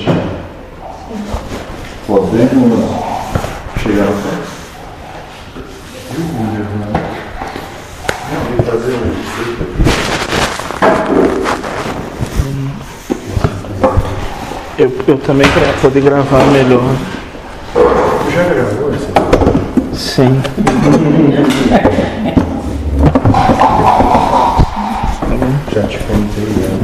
noite. Podemos chegar ao pé? Eu vou levar. Eu vou fazer uma receita aqui. Eu, eu também para poder gravar melhor. Já gravou essa? Sim. Já te contei ela.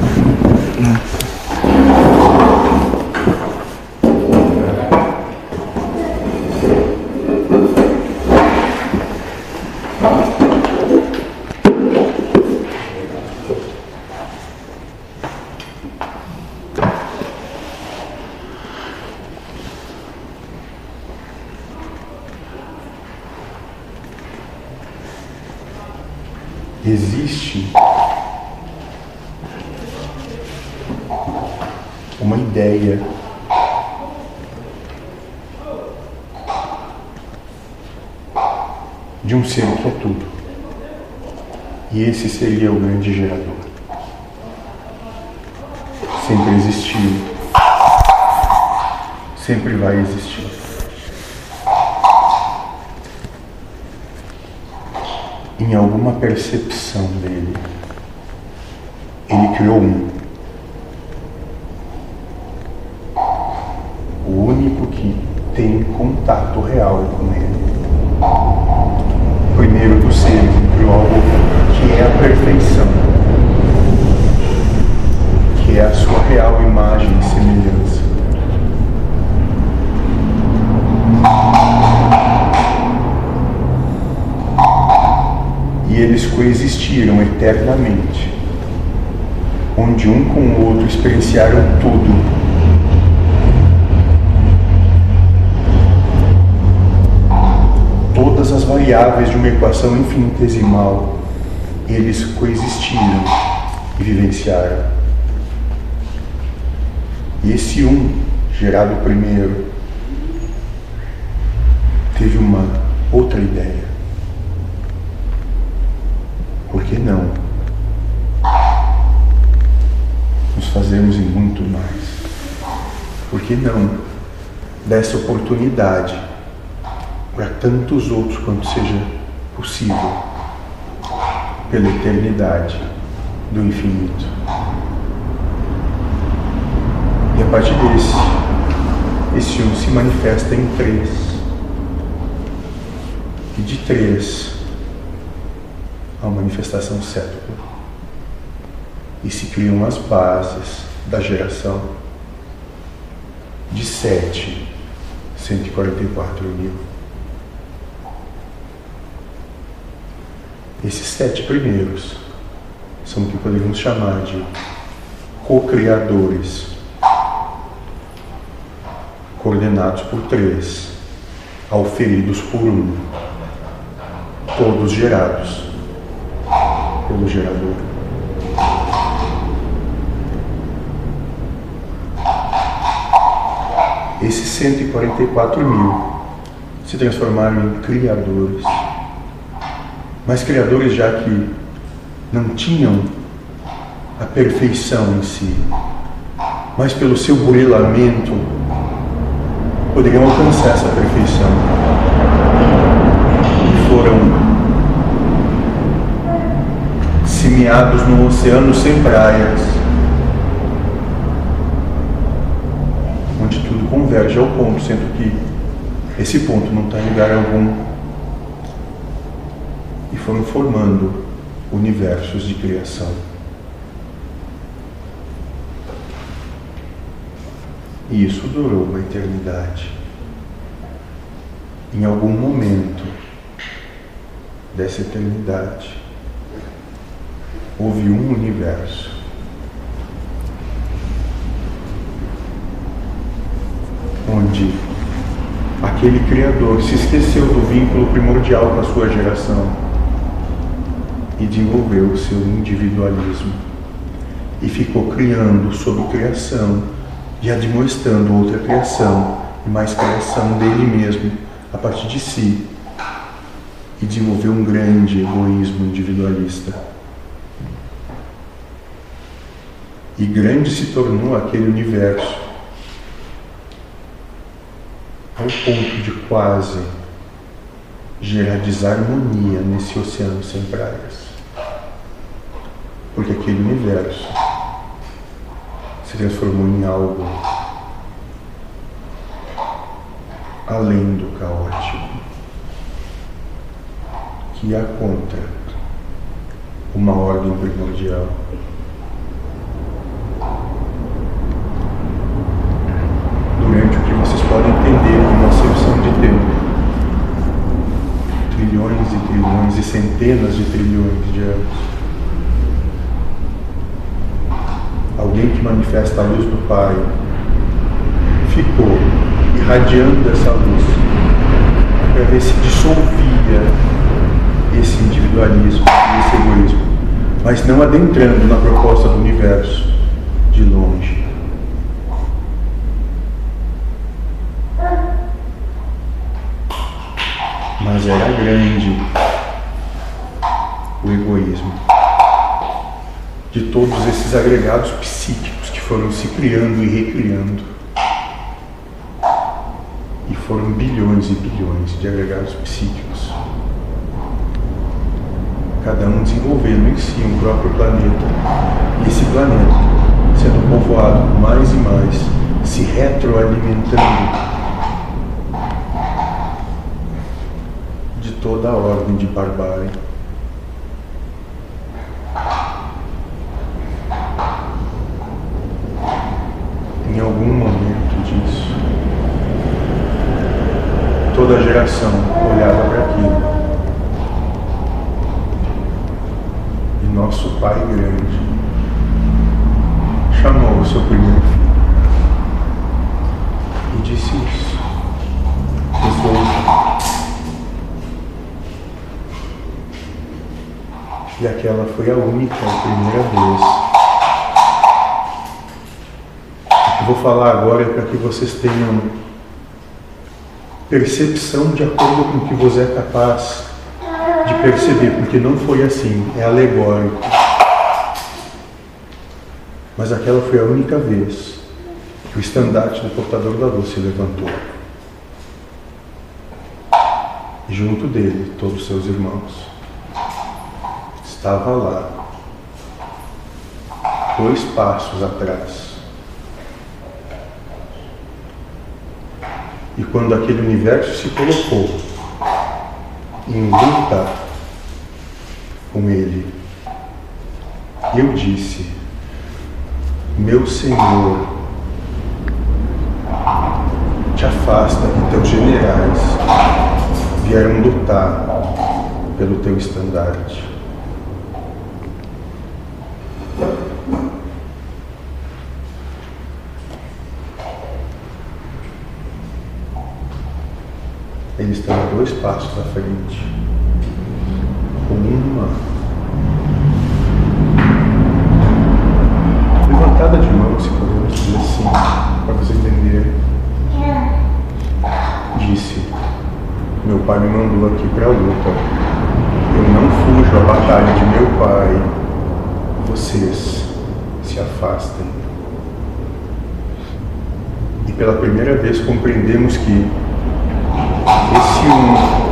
Existe uma ideia de um ser que é tudo. E esse seria o grande gerador. Sempre existiu. Sempre vai existir. Em alguma percepção dele, ele criou um. O único que tem contato real com ele. Primeiro dos seres, criou algo que é a perfeição, que é a sua real imagem e semelhança. E eles coexistiram eternamente, onde um com o outro experienciaram tudo todas as variáveis de uma equação infinitesimal, eles coexistiram e vivenciaram. E esse um, gerado primeiro, teve uma outra ideia. Por que não nos fazermos em muito mais? Por que não dessa oportunidade para tantos outros quanto seja possível, pela eternidade do infinito. E a partir desse, esse um se manifesta em três. E de três, a manifestação sétupla. E se criam as bases da geração de sete, 144 mil. Esses sete primeiros são o que poderíamos chamar de co-criadores, coordenados por três, auferidos por um, todos gerados pelo gerador. Esses 144 mil se transformaram em criadores mas criadores já que não tinham a perfeição em si, mas pelo seu burilamento poderiam alcançar essa perfeição. E foram semeados no oceano sem praias, onde tudo converge ao ponto, sendo que esse ponto não está em lugar algum e foram formando universos de criação. E isso durou uma eternidade. Em algum momento dessa eternidade, houve um universo. Onde aquele Criador se esqueceu do vínculo primordial com a sua geração e desenvolveu o seu individualismo e ficou criando sob criação e admoestando outra criação e mais criação dele mesmo a partir de si e desenvolveu um grande egoísmo individualista. E grande se tornou aquele universo ao ponto de quase gerar desarmonia nesse oceano sem praias. Porque aquele universo se transformou em algo além do caótico, que contra uma ordem primordial. Durante o que vocês podem entender como acepção de tempo, trilhões e trilhões e centenas de trilhões de anos. Que manifesta a luz do Pai ficou irradiando essa luz para ver se dissolvia esse individualismo esse egoísmo, mas não adentrando na proposta do universo de longe. Mas era grande o egoísmo de todos esses agregados psíquicos que foram se criando e recriando. Foram bilhões e bilhões de agregados psíquicos, cada um desenvolvendo em si um próprio planeta, e esse planeta sendo povoado mais e mais, se retroalimentando de toda a ordem de barbárie. Em algum momento disso, toda geração olhava para aquilo. E nosso Pai grande chamou o seu primeiro filho e disse isso. Resolva. E aquela foi a única, a primeira vez. O que eu vou falar agora é para que vocês tenham percepção de acordo com o que você é capaz de perceber, porque não foi assim, é alegórico. Mas aquela foi a única vez que o estandarte do portador da luz se levantou. E junto dele, todos os seus irmãos. Estava lá, dois passos atrás E quando aquele universo se colocou em luta com ele, eu disse: Meu Senhor, te afasta que teus generais vieram lutar pelo teu estandarte. Ele está a dois passos à frente, com uma levantada de mão, se podemos dizer assim, para você entender. Disse: Meu pai me mandou aqui para a luta. Eu não fujo à batalha de meu pai. Vocês se afastem. E pela primeira vez compreendemos que esse um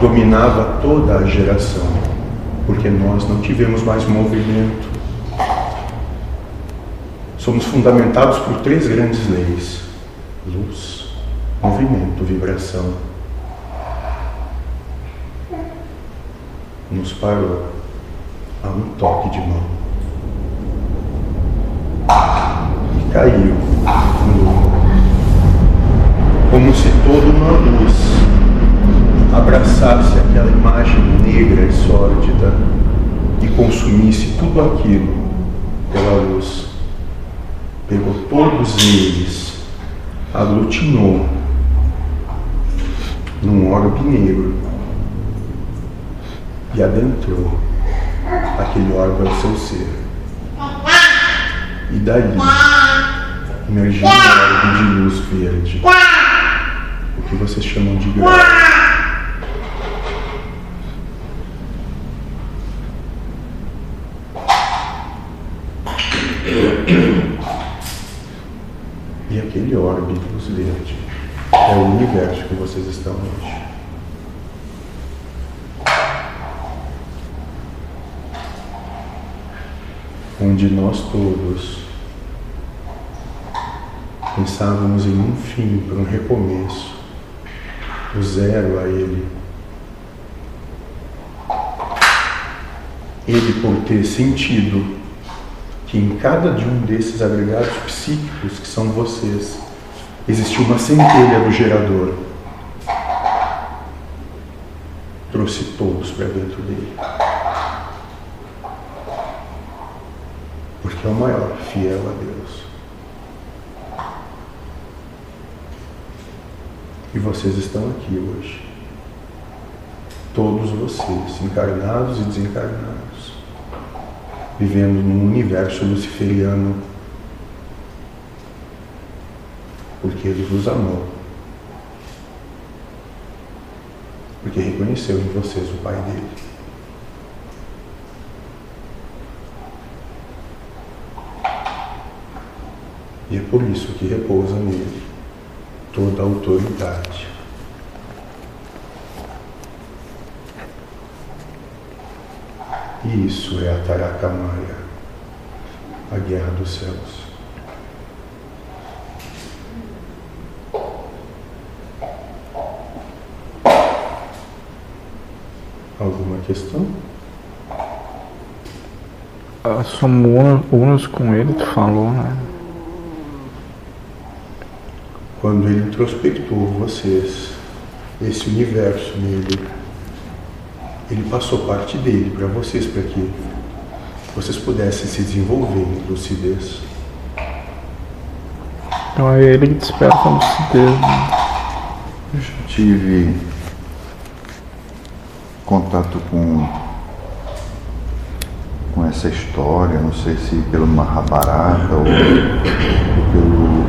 dominava toda a geração, porque nós não tivemos mais movimento. Somos fundamentados por três grandes leis: luz, movimento, vibração. Nos parou a um toque de mão. E caiu no como se uma luz abraçasse aquela imagem negra e sórdida e consumisse tudo aquilo pela luz. Pegou todos eles, aglutinou num orbe negro e adentrou aquele orbe ao seu ser. E dali emergiu um orbe de luz verde que vocês chamam de grau. Orbe de luz verde é o universo que vocês estão hoje. Onde nós todos pensávamos em um fim, para um recomeço, o zero a ele. Ele, por ter sentido que em cada de um desses agregados psíquicos que são vocês, existiu uma centelha do gerador. Trouxe todos para dentro dele. Porque é o maior, fiel a Deus. E vocês estão aqui hoje. Todos vocês, encarnados e desencarnados, vivendo num universo luciferiano porque ele vos amou. Porque reconheceu em vocês o Pai dele. E é por isso que repousa nele toda a autoridade. Isso é a Tarakamaya, a guerra dos céus. Alguma questão? Ah, somos unos com ele, tu falou, né? Quando ele introspectou vocês, esse universo nele, ele passou parte dele para vocês, para que vocês pudessem se desenvolver em lucidez. Então é ele que desperta a lucidez. Né? Eu já tive contato com, com essa história, não sei se pelo Mahabharata ou, ou pelos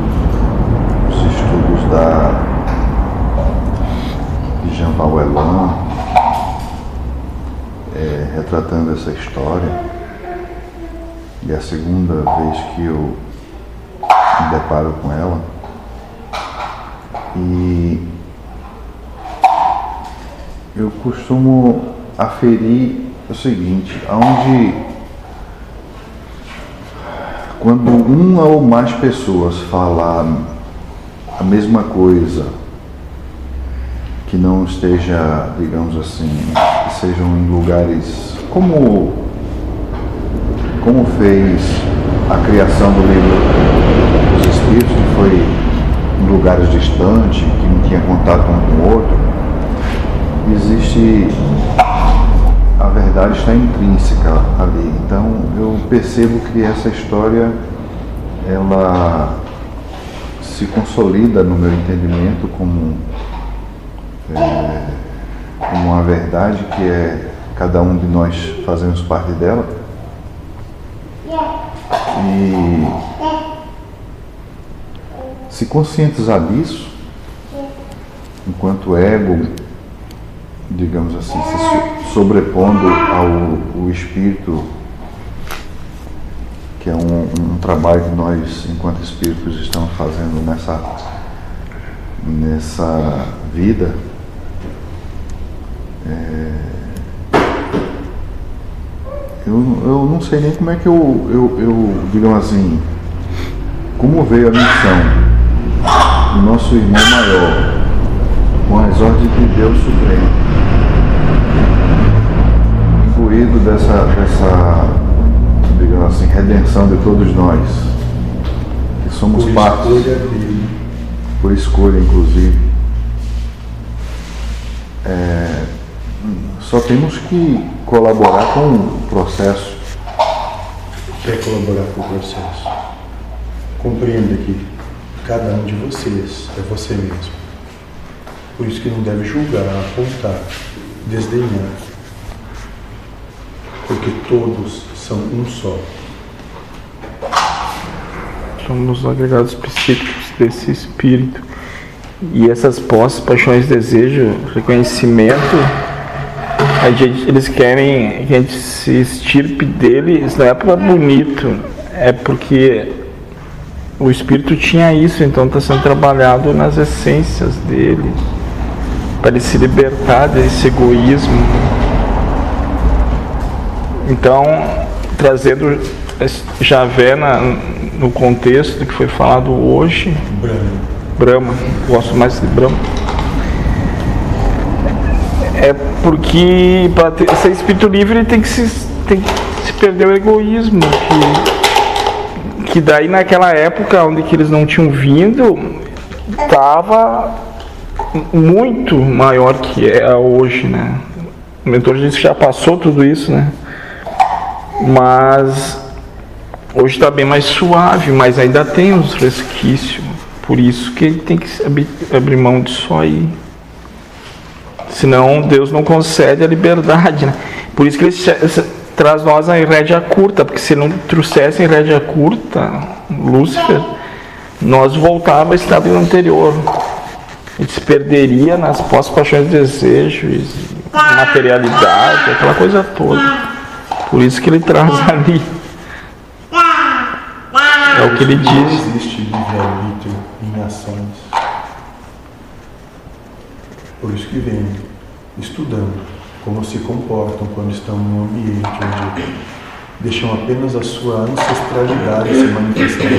estudos da de Jean Paul Elan, retratando essa história. E é a segunda vez que eu me deparo com ela. E eu costumo aferir o seguinte, onde quando uma ou mais pessoas falam a mesma coisa, que não esteja, digamos assim, que sejam em lugares como como fez a criação do livro dos Espíritos, que foi em lugares distantes, que não tinha contato um com o outro, existe a verdade está intrínseca ali. Então eu percebo que essa história ela se consolida no meu entendimento como, é, como uma verdade que é cada um de nós fazemos parte dela. E se conscientizar disso, enquanto ego digamos assim, se sobrepondo ao espírito, que é um, um, trabalho que nós, enquanto espíritos, estamos fazendo nessa, nessa vida. É, eu, eu não sei nem como é que eu, eu, eu, digamos assim, como veio a missão do nosso irmão maior com as ordens de Deus Supremo. Incluído dessa, dessa digamos assim, redenção de todos nós, que somos por parte, escolha por escolha inclusive. É, só temos que colaborar com o processo. Quer colaborar com o processo? Compreenda que cada um de vocês é você mesmo. Por isso que não deve julgar, apontar, desdenhar porque todos são um só. Somos agregados psíquicos desse espírito. E essas posses, paixões, desejo, reconhecimento, gente, eles querem que a gente se estirpe dele, isso não é para bonito, é porque o espírito tinha isso, então está sendo trabalhado nas essências dele, para ele se libertar desse egoísmo. Então, trazendo Javé na, no contexto que foi falado hoje, Brahma. Brahma, gosto mais de Brahma. É porque para ser espírito livre tem que se, tem que se perder o egoísmo. Que, que daí naquela época onde que eles não tinham vindo, estava muito maior que é hoje, né? O mentor disse que já passou tudo isso, né? Mas hoje está bem mais suave, mas ainda tem uns resquícios. Por isso que ele tem que abrir, abrir mão disso aí. Senão Deus não concede a liberdade. Né? Por isso que ele traz nós em rédea curta, porque se não trouxesse em rédea curta, Lúcifer, nós voltava ao estado anterior. A gente se perderia nas pós-paixões desejos, materialidade, aquela coisa toda. Por isso que ele traz ali. É o que ele diz. Não existe livre-arbítrio em ações. Por isso que vem estudando como se comportam quando estão num ambiente onde deixam apenas a sua ancestralidade se manifestar.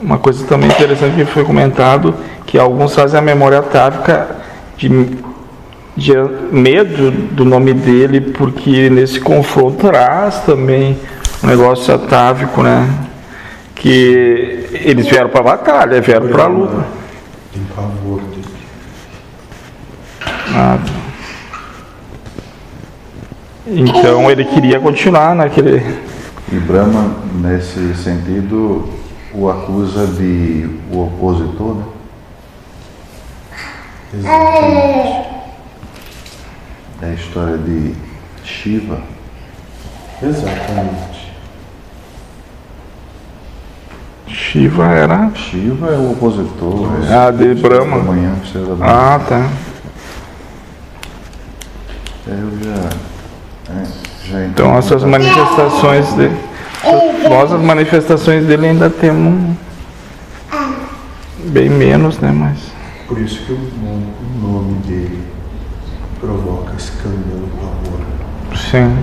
Uma coisa também interessante que foi comentado, que alguns fazem a memória atávica de de medo do nome dele, porque nesse confronto traz também um negócio atávico, né? Que eles vieram para a batalha, vieram para a luta. Tem pavor tá. Então ele queria continuar naquele. E Brahma, nesse sentido, o acusa de o opositor, né? Exatamente. É a história de Shiva. Exatamente. Shiva era. Shiva é o opositor. É Ah, de Brahma. Da manhã, estrela da manhã. Ah, tá. É, Eu já. É, já Então essas manifestações dele. Nós as manifestações dele ainda temos bem menos, né? Mas. Por isso que o nome, o nome dele provoca escândalo, pavor, Sim.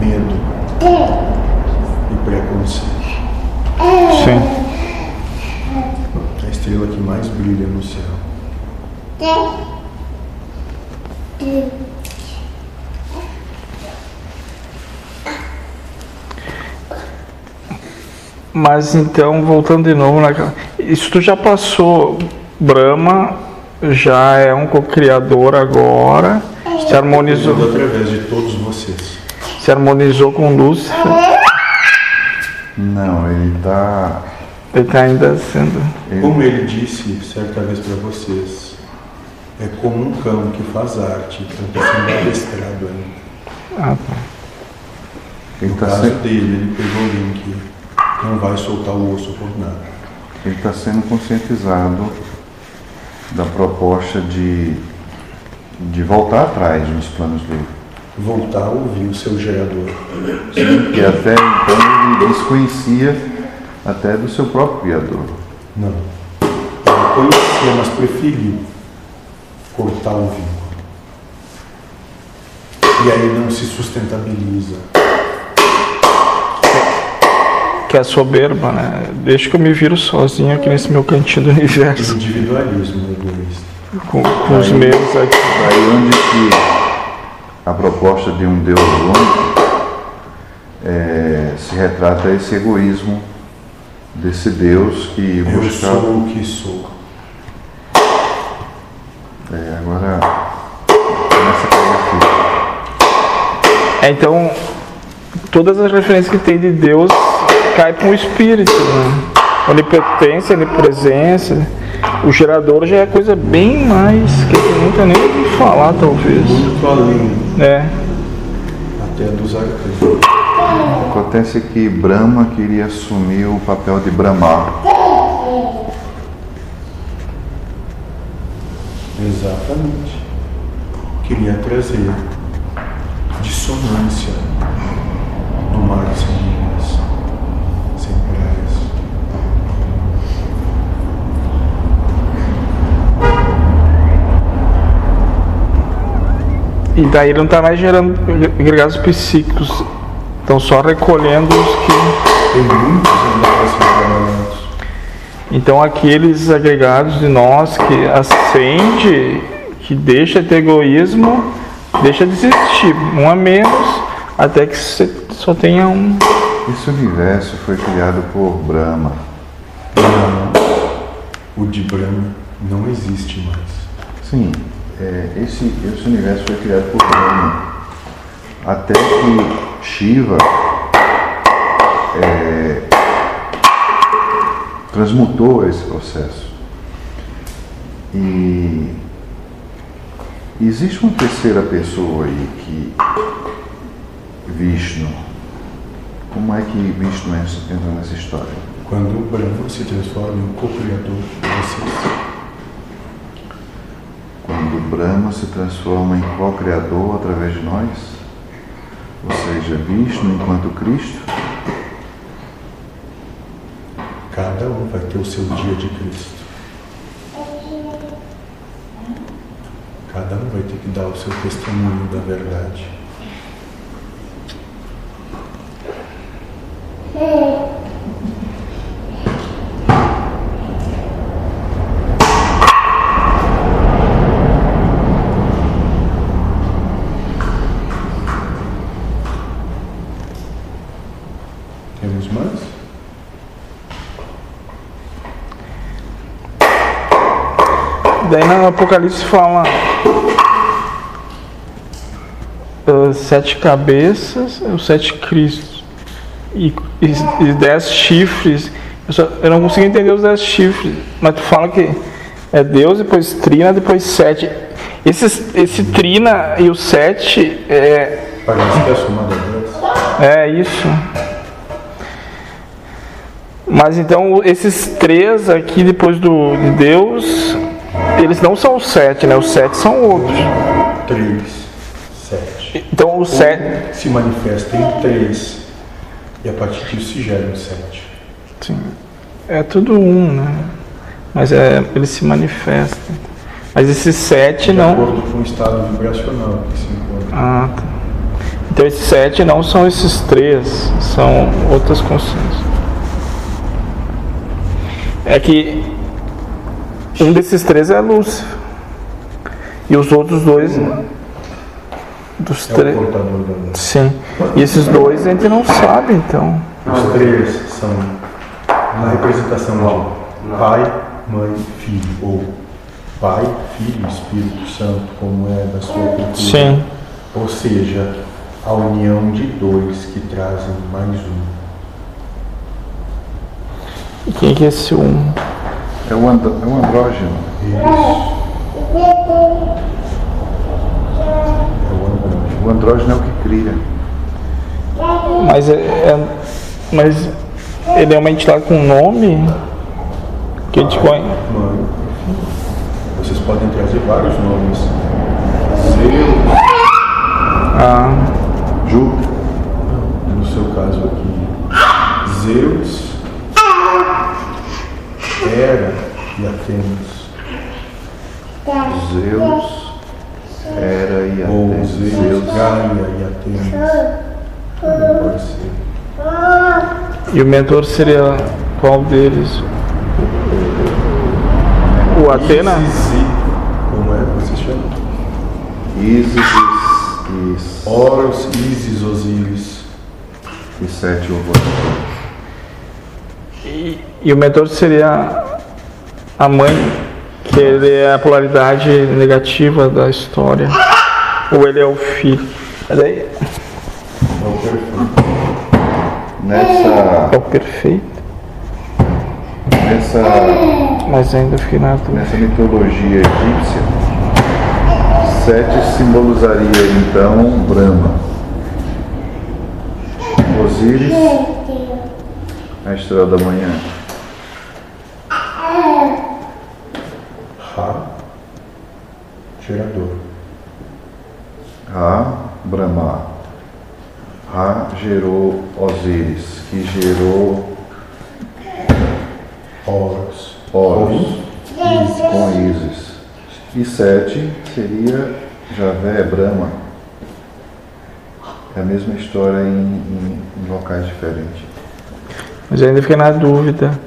medo e preconceito. Sim. A estrela que mais brilha no céu. Mas então, voltando de novo naquela. Isso tu já passou. Brahma já é um co-criador agora. Se harmonizou, através de todos vocês. se harmonizou com Lúcifer. Não, ele está. Ele está ainda sendo. Como ele disse certa vez para vocês, é como um cão que faz arte, então está sendo adestrado ainda. Ah, tá. Ele No está caso sendo, dele, ele pegou alguém que não vai soltar o osso por nada. ele tá sendo conscientizado da proposta de, de voltar atrás nos planos dele. Voltar a ouvir o seu gerador. Que até então ele desconhecia até do seu próprio Criador. Não. Ele conhecia, mas preferiu cortar o vínculo. E aí não se sustentabiliza. Que é a soberba, né? Deixa que eu me viro sozinho aqui nesse meu cantinho do universo. Individualismo egoísta. Com, com os meus aqui. Daí onde que a proposta de um Deus único é, se retrata esse egoísmo desse Deus que Eu buscava. sou o que sou. É, agora começa a cair aqui. É, então, todas as referências que tem de Deus caem para o espírito, né? Onipotência, onipresença. O gerador já é coisa bem mais que eu nunca nem ouvi falar, talvez. Muito além É. até dos arcanos. Acontece que Brahma queria assumir o papel de Brahma. Exatamente. Queria trazer dissonância um mar sem linhas, sem praias. E daí ele não está mais gerando agregados psíquicos, estão só recolhendo os que. Tem muitos trabalhados. Então aqueles agregados de nós que acende, que deixa de ter egoísmo, deixa de existir, um a menos, até que você só tenha um. Esse universo foi criado por Brahma. O de Brahma não existe mais. Sim, é, esse, esse universo foi criado por Brahma. Até que Shiva é, transmutou esse processo. E existe uma terceira pessoa aí que Vishnu. Como é que Vishnu entra nessa história? Quando o Brahma se transforma em um co-criador de vocês. Quando Brahma se transforma em co-criador através de nós, ou seja, Vishnu enquanto Cristo, Cada um vai ter o seu dia de Cristo. Cada um vai ter que dar o seu testemunho da verdade. Temos mais? Daí no Apocalipse fala ah, sete cabeças, os sete Cristos e, e, e dez chifres. Eu, só- eu não consigo entender os dez chifres, mas tu fala que é Deus, depois Trina, depois sete. Esses, esse Trina e o sete é, Parece que é Deus. é isso. Mas então esses três aqui depois do de Deus, eles não são os sete, né? Os sete são outros. Três, sete. Então o sete. Se manifesta em três. E a partir disso se gera um sete. Sim. É tudo um, né? Mas é, eles se manifestam. Mas esses sete De não. acordo com o estado vibracional que se encontra. Ah, tá. Então esses sete não são esses três, são outras consciências. É que um desses três é Lúcifer. E os outros dois. Dos É três. Sim. E esses dois a gente não sabe, então. Os três são uma representação de pai, mãe, filho. Ou pai, filho, Espírito Santo, como é da sua cultura. Sim. Ou seja, a união de dois que trazem mais um. E quem que é esse um? É o, andro, é o andrógeno. Isso. É o andrógeno. O andrógeno é o que cria. Mas, é, é- mas ele é uma entidade com nome que a gente conhece. Mãe. Vocês podem trazer vários nomes. Zeus, Ah, Júpiter, no seu caso aqui, Zeus, Hera e Atenas. Zeus, Hera e Ou Atenas. Zeus, Gaia e Atenas. Ser. e o mentor seria qual deles? O Atena? Isis Como é que você chama? Ísis e, Horus, Isis, Osíris. e sete horrores. E, e o mentor seria a mãe, que ele é a polaridade negativa da história. Ou ele é o filho. Aí É o perfeito. Nessa, é o perfeito. nessa, Mas ainda fiquei na dúvida. nessa mitologia egípcia, sete simbolizaria então Brahma. Osíris, a estrela da manhã. Ra, gerador. Ra, Brahma. Ra gerou Osíris, que gerou Horus. Horus com Isis. E Sete seria Javé, Brahma. É a mesma história em, em, em locais diferentes. Mas ainda fiquei na dúvida.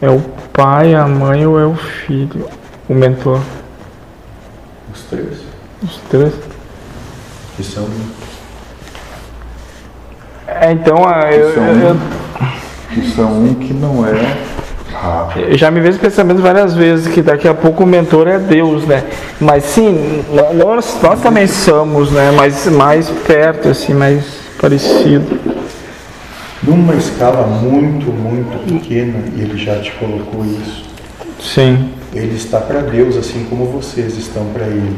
É o pai, a mãe ou é o filho? O mentor? Os três. Os três? Que são É, então, ah, eu, são- eu- eu- Que são um que não é Ra. eu já me vejo pensando várias vezes que daqui a pouco o mentor é Deus, né? Mas sim, nós, nós também somos, né? Mas mais perto, assim, mais parecido. Numa escala muito, muito pequena, e ele já te colocou isso. Sim. Ele está para Deus, assim como vocês estão para Ele.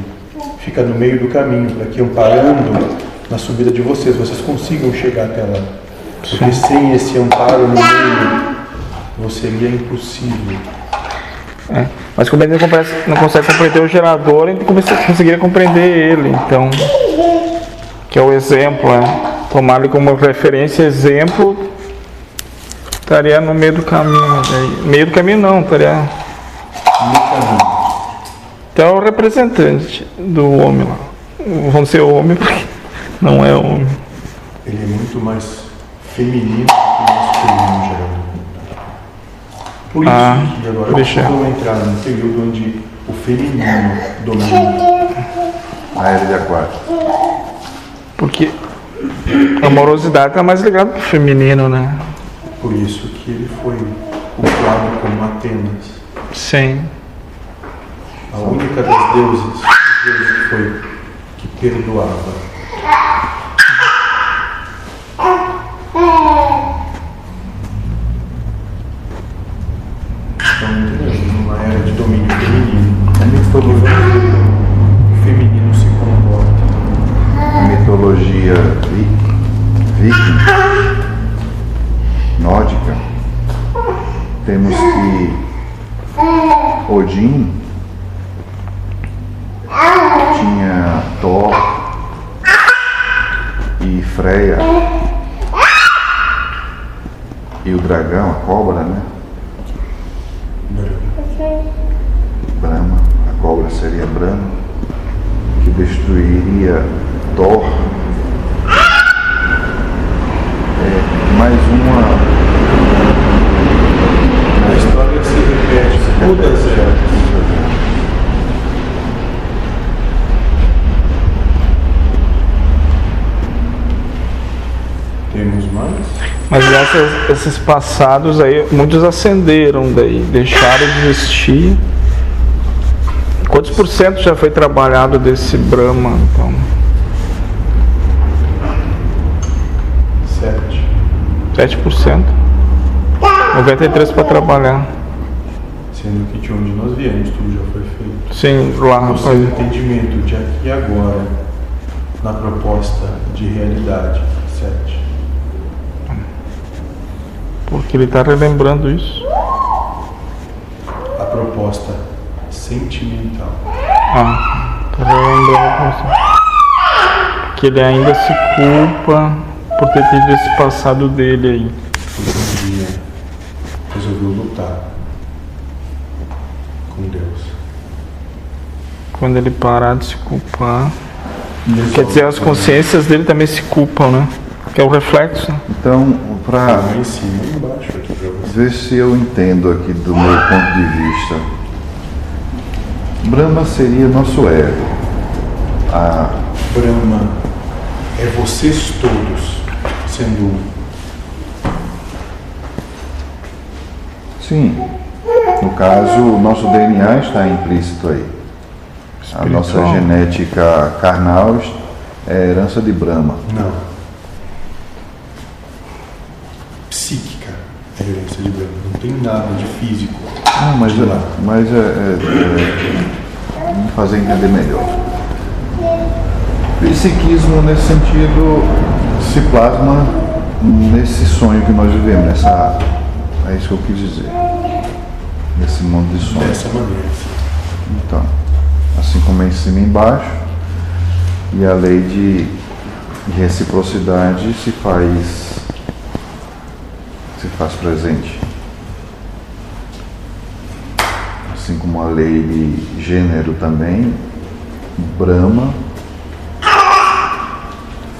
Fica no meio do caminho, para que amparando na subida de vocês, vocês consigam chegar até lá. Porque sem esse amparo no meio, você seria impossível. É. Mas como gente não consegue- não consegue compreender o gerador, começa- conseguiria compreender ele, então. Que é o exemplo, né? Tomar ele como referência, exemplo, estaria no meio do caminho. Meio do caminho não, estaria. No caminho. Então é o representante do homem lá. Vamos ser homem porque não é homem. Ele é muito mais feminino do que masculino, gerador. Por isso Ah, que agora deixa. vão entrar num período onde o feminino domina. A era de Aquário. Porque a amorosidade está mais ligada pro feminino, né? Por isso que ele foi cultuado como Atenas. Sim. A única das deuses que foi que perdoava. Vi- viking, nórdica, temos que Odin tinha Thor e Freya. E o dragão, a cobra, né? Brahma, a cobra seria Brahma, que destruiria Thor. É, mais uma. A história se repete todas elas. Temos mais? Mas nessas, esses passados aí, muitos ascenderam daí, deixaram de existir. Quantos por cento já foi trabalhado desse Brahma, então? Sete. 7%. 93% para trabalhar. Sendo que de onde nós viemos tudo já foi feito. Sim, lá. O seu entendimento de aqui e agora na proposta de realidade. Sete. Porque ele está relembrando isso. A proposta sentimental. Ah, tá relembrando isso. Que ele ainda se culpa por ter tido esse passado dele aí. Porque um dia resolveu lutar com Deus. Quando ele parar de se culpar. Quer dizer, as consciências dele também se culpam, né? Que é o reflexo. Então, para Lá em cima e embaixo aqui pra você. ver se eu entendo aqui do meu ponto de vista, Brahma seria nosso ego. A, Brahma é vocês todos sendo sim, no caso, o nosso DNA está implícito aí. A nossa Espiritual. genética carnal é herança de Brahma. Não. Psíquica é a herança de Brahma. Não tem nada de físico. Ah, mas, de é, mas é, é, é, vamos fazer entender melhor. Psiquismo, nesse sentido, se plasma nesse sonho que nós vivemos, nessa. É isso que eu quis dizer. Nesse mundo de sonhos. Dessa maneira. Então, assim como é em cima e embaixo, e a lei de, de reciprocidade se faz se faz presente. Assim como a lei de gênero também, Brahma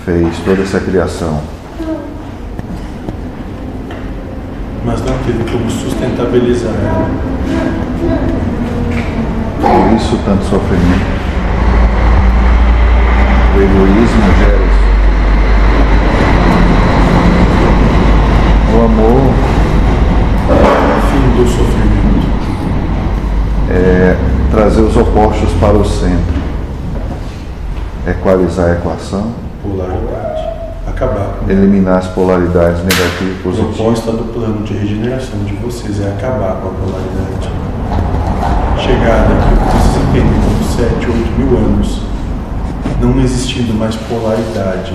fez toda essa criação. Mas não teve como sustentabilizar ela. Por isso tanto sofrimento. O egoísmo gera isso. O amor Fim do sofrimento. é trazer os opostos para o centro. Equalizar a equação, Polaridade. Acabar com eliminar as polaridades negativa e A positiva. proposta do plano de regeneração de vocês é acabar com a polaridade. Chegar daqui, vocês entendem, como 7, 8 mil anos, não existindo mais polaridade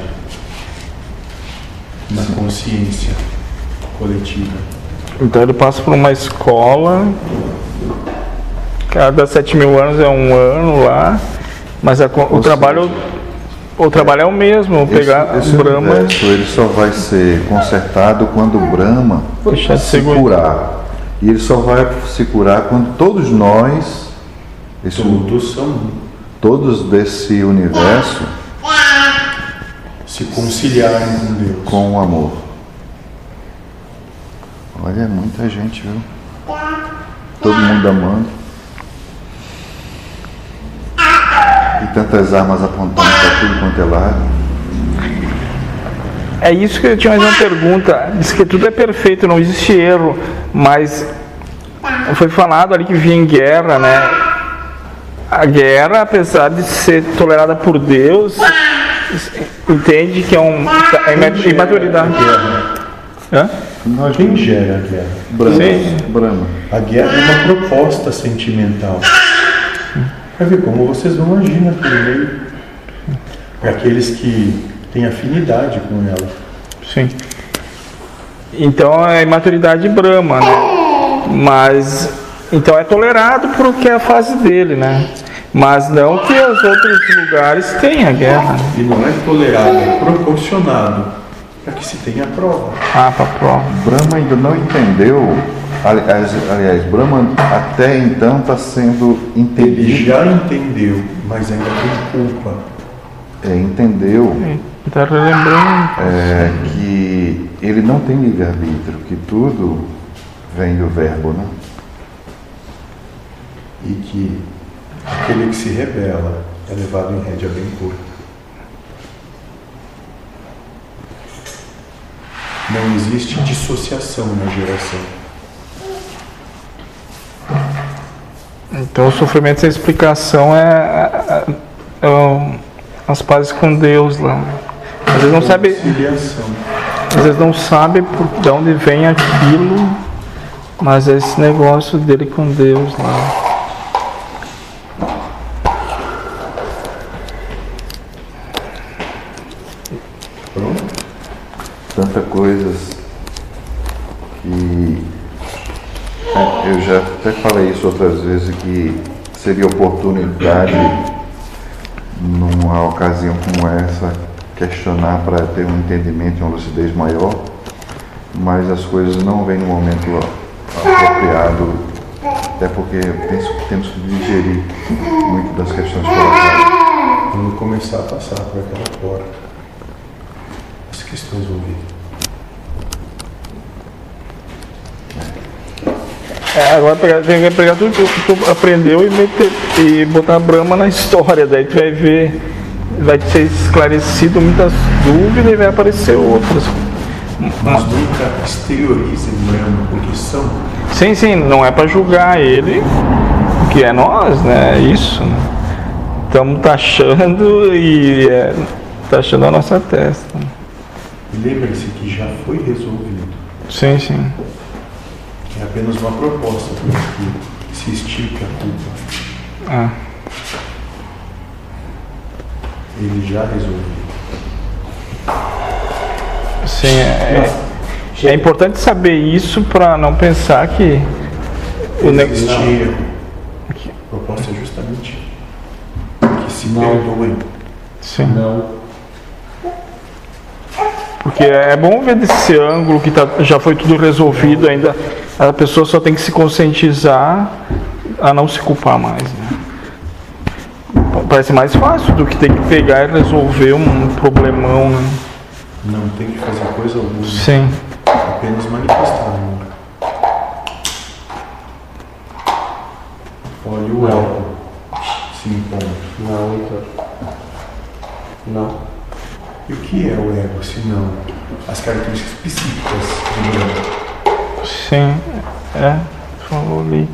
na consciência coletiva. Então ele passa por uma escola, cada 7 mil anos é um ano lá, mas a o Ou trabalho o trabalho é o mesmo, pegar esse, esse Brahma universo, ele só vai ser consertado quando o Brahma Deixar se curar. E ele só vai se curar quando todos nós, esse, Todos são um. todos desse universo, se conciliarem com Deus. com o amor. Olha, é muita gente, viu? Todo mundo amando. E tantas armas apontando para tudo quanto é lado. É isso que eu tinha mais uma pergunta. Diz que tudo é perfeito, não existe erro, mas foi falado ali que vinha guerra, né? A guerra, apesar de ser tolerada por Deus, entende que é um é ima- imaturidade. Hã? Nós Quem gera a guerra? Brahma. Sim. Brahma. A guerra é uma proposta sentimental. Vai ver como vocês vão agir naquele meio. Para aqueles que têm afinidade com ela. Sim. Então é imaturidade Brahma, né? Mas então é tolerado porque é a fase dele, né? Mas não que os outros lugares tenham guerra. né? E não é tolerado, é proporcionado para que se tenha prova. Ah, pra prova. Brahma ainda não entendeu. Aliás, aliás Brahma até então está sendo Ele entendido. já entendeu, mas ainda tem culpa. É, entendeu Tá relembrando. é, que ele não tem livre-arbítrio, que tudo vem do verbo, né? E que aquele que se rebela é levado em rédea bem curta. Não existe dissociação na geração. Então o sofrimento sem explicação é, é- é o- as pazes com Deus lá. Às vezes não sabe, às vezes não sabe por de onde vem aquilo, mas é esse negócio dele com Deus lá. Pronto? Tantas coisas que é, eu já até falei isso outras vezes que seria oportunidade numa ocasião como essa questionar para ter um entendimento e uma lucidez maior, mas as coisas não vêm no momento apropriado, até porque penso que temos que digerir muito das questões colocadas. Quando começar a passar por aquela porta, as questões vão É, agora tem que pegar tudo que tu aprendeu e, meter, e botar Brahma na história, daí tu vai ver, vai ser esclarecido muitas dúvidas e vai aparecer outras. Mas nunca exteriorizem Brahma, porque são. Sim, sim, não é para julgar ele, que é nós, né? É isso. Né? Estamos taxando e é, taxando a nossa testa. E lembrem-se que já foi resolvido. Sim, sim. Apenas uma proposta para que se estique a culpa. Ah, Ele já resolveu. sim, é, é, é importante saber isso para não pensar que o ne- Existia. A proposta é justamente que se perdoem. Sim. Não. Porque é bom ver desse ângulo que tá, já foi tudo resolvido, ainda a pessoa só tem que se conscientizar a não se culpar mais. Né? Parece mais fácil do que ter que pegar e resolver um problemão. Né? Não tem que fazer coisa alguma. Sim. Apenas manifestar amor. Olha o ego se impondo. Não, Heitor. Não. E o que é o ego, se não as características psíquicas do ego? Sim, é, falou ali.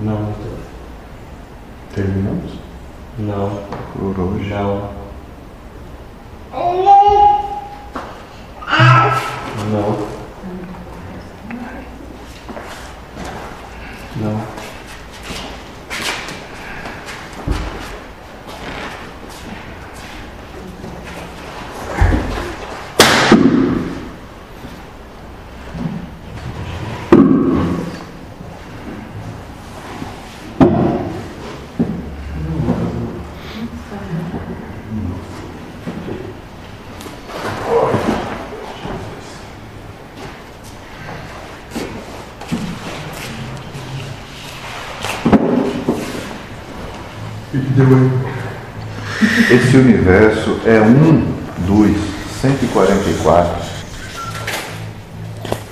Não, Heitor. Terminamos? Não. Por hoje. Não. Não. Não. Esse universo é um dos 144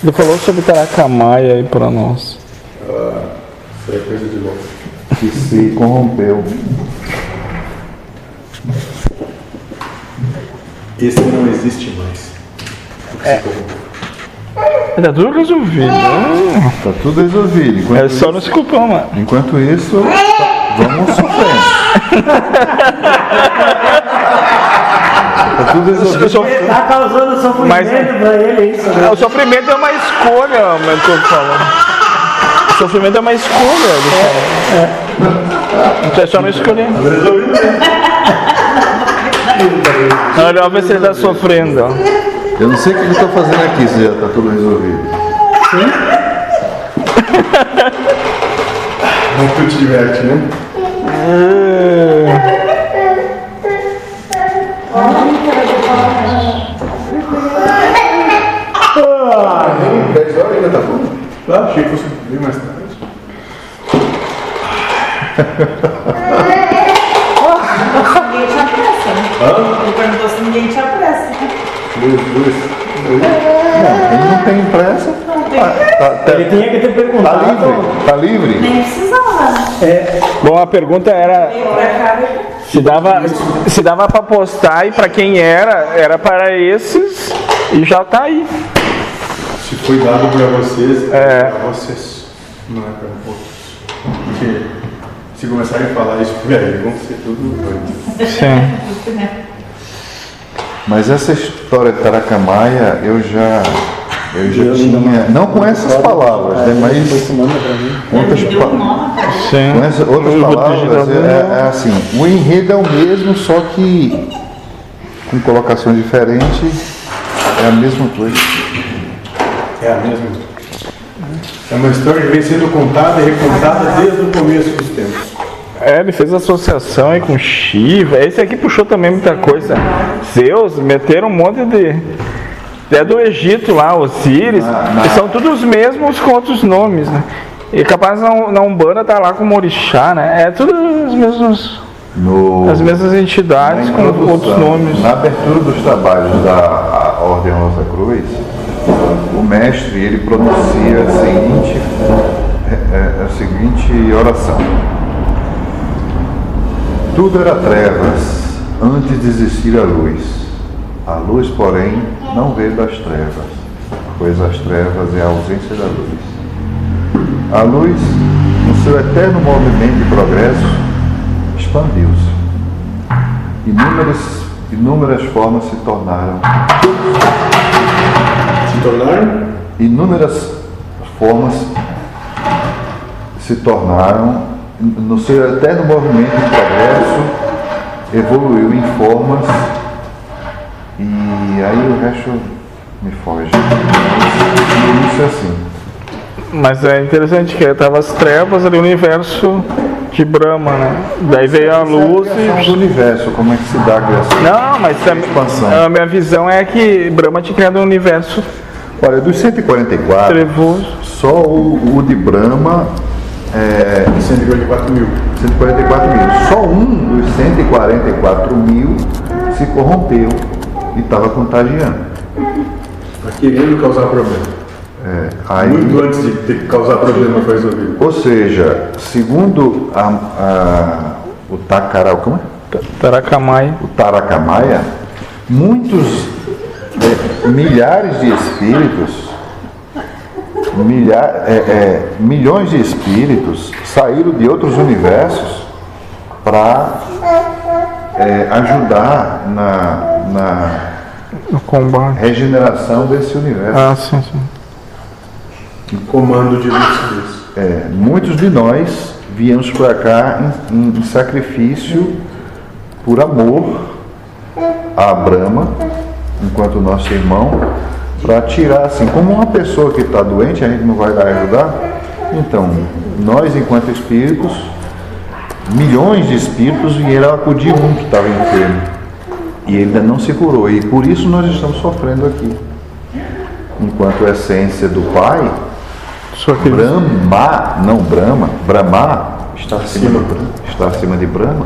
Ele falou sobre Taracamaia aí pra nós. Isso é coisa de louco. que se corrompeu. Esse não existe mais. É. Tá tudo resolvido. né? Tá tudo resolvido. Enquanto, É só não se culpar, mano. enquanto isso, vamos sofrendo. Tá tudo resolvido. O, sof- Tá causando sofrimento Mas- pra ele, isso, né? o sofrimento é uma escolha, o mentor falando. O sofrimento é uma escolha, ele fala. É só não escolher. Olha, ver se ele tá sofrendo. Eu não sei o que eu estou fazendo aqui se já está tudo resolvido. Não tu te diverte, né? Ah, nem 10 horas ainda tá bom. Achei que fosse bem mais tarde. Ninguém te apressa, né? Ele perguntou se ninguém te apressa. Ele não tem pressa. Tá, tá- Ele tinha que ter tá perguntado. livre. Tá livre. Nem precisava, né? Bom, a pergunta era se dava, se dava para postar e para quem era, era para esses e já tá aí. Se foi dado pra vocês, É. pra vocês. Não é pra outros. Porque se começarem a falar isso por aí, vão ser tudo doido. Sim. Mas essa história de Taracamaia, eu já, eu já tinha. Não com essas palavras, né? Mas Manda pra mim. outras palavras. Sim. Com essa, outras Eu vou palavras, é, no- é assim, o enredo é o mesmo, só que com colocação diferente, é a mesma coisa. É a mesma. É uma história que vem sendo contada e recontada desde o começo dos tempos. É, ele fez associação aí com Shiva. Esse aqui puxou também muita coisa. Zeus, meteram um monte de. Até do Egito lá, Osíris. E são todos os mesmos com outros nomes, né? E capaz na, na Umbanda tá lá com Orixá, né? É tudo os mesmos, No, as mesmas entidades com outros nomes. Na abertura dos trabalhos da Ordem Rosa Cruz, o mestre ele pronuncia a seguinte, é, é, a seguinte oração. Tudo era trevas antes de existir a luz. A luz, porém, não veio das trevas, pois as trevas é a ausência da luz. A luz, no seu eterno movimento de progresso, expandiu-se. Inúmeras, inúmeras formas se tornaram, Se tornaram inúmeras formas se tornaram, no seu eterno movimento de progresso, evoluiu em formas e aí o resto me foge. Isso é assim. Mas é interessante que tava as trevas ali, o universo de Brahma, né? Daí veio a luz criação e. do universo, como é que se dá a criação? Não, mas Expansão. a minha visão é que Brahma tinha criado um universo Olha, dos 144, trevoso. só o, o de Brahma é 154 mil. 144 mil. Só um dos 144 mil se corrompeu e estava contagiando. Tá querendo causar problema. É, aí, Muito antes de ter que causar problema foi resolvido. ou seja, segundo a, a- o Takara, como é? Tarakamai. o Tarakamaia, muitos é, milhares de espíritos, milha- é, é, milhões de espíritos saíram de outros universos para ajudar na, na No combate. regeneração desse universo. Ah, sim, sim. Um comando de lucidez. É, muitos de nós viemos para cá em, em- sacrifício por amor a Brahma, enquanto nosso irmão, para tirar assim, como uma pessoa que está doente, a gente não vai lá ajudar. Então, nós enquanto espíritos, milhões de espíritos vieram acudir um que estava enfermo. E ele ainda não se curou. E por isso nós estamos sofrendo aqui. Enquanto a essência do Pai Só que Brahma, não Brahma, Brahma está acima, de, Brahma, está acima de Brahma?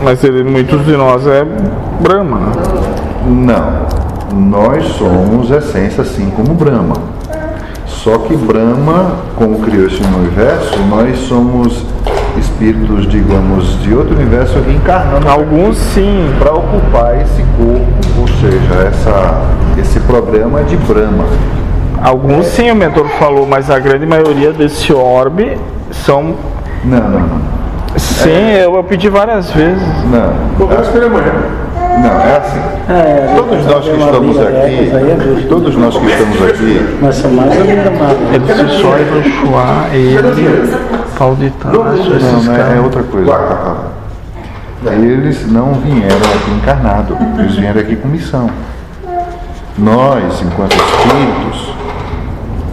Mas ele, muitos de nós é Brahma, né? Não. Nós somos essência assim como Brahma. Só que Brahma, como criou esse universo, nós somos espíritos, digamos, de outro universo aqui encarnando Alguns sim. para ocupar esse corpo, ou seja, essa, esse programa de Brahma. Alguns sim, o mentor falou, mas a grande maioria desse orbe são. Não, não, não. Sim, eu, eu pedi várias vezes. Não, Vamos esperar amanhã. não, é assim. É, Todos nós que estamos é aqui, todos nós que estamos aqui, Mas são mais animados. Ele se só Irochuá, ele, Pau de esses Não, não é, é outra coisa. Eles não vieram aqui encarnados, eles vieram aqui com missão. Nós, enquanto espíritos,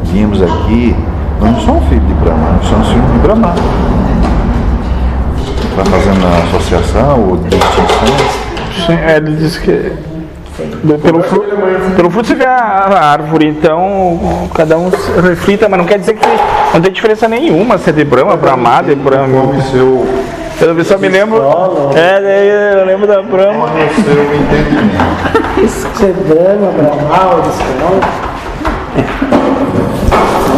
viemos aqui, nós não somos filhos de Brahma, nós somos filhos de Brahma. Está fazendo a associação ou distinção? Sim, é, ele disse que. Pelo, fru, pelo fruto você vê a, árvore, então cada um se reflita, mas não quer dizer que não tem diferença nenhuma se é de Brahma, Brahma, de Brahma. Seu, Eu só me lembro. É, daí eu lembro da Brahma. entendimento. Isso que dama, Brahma, escola.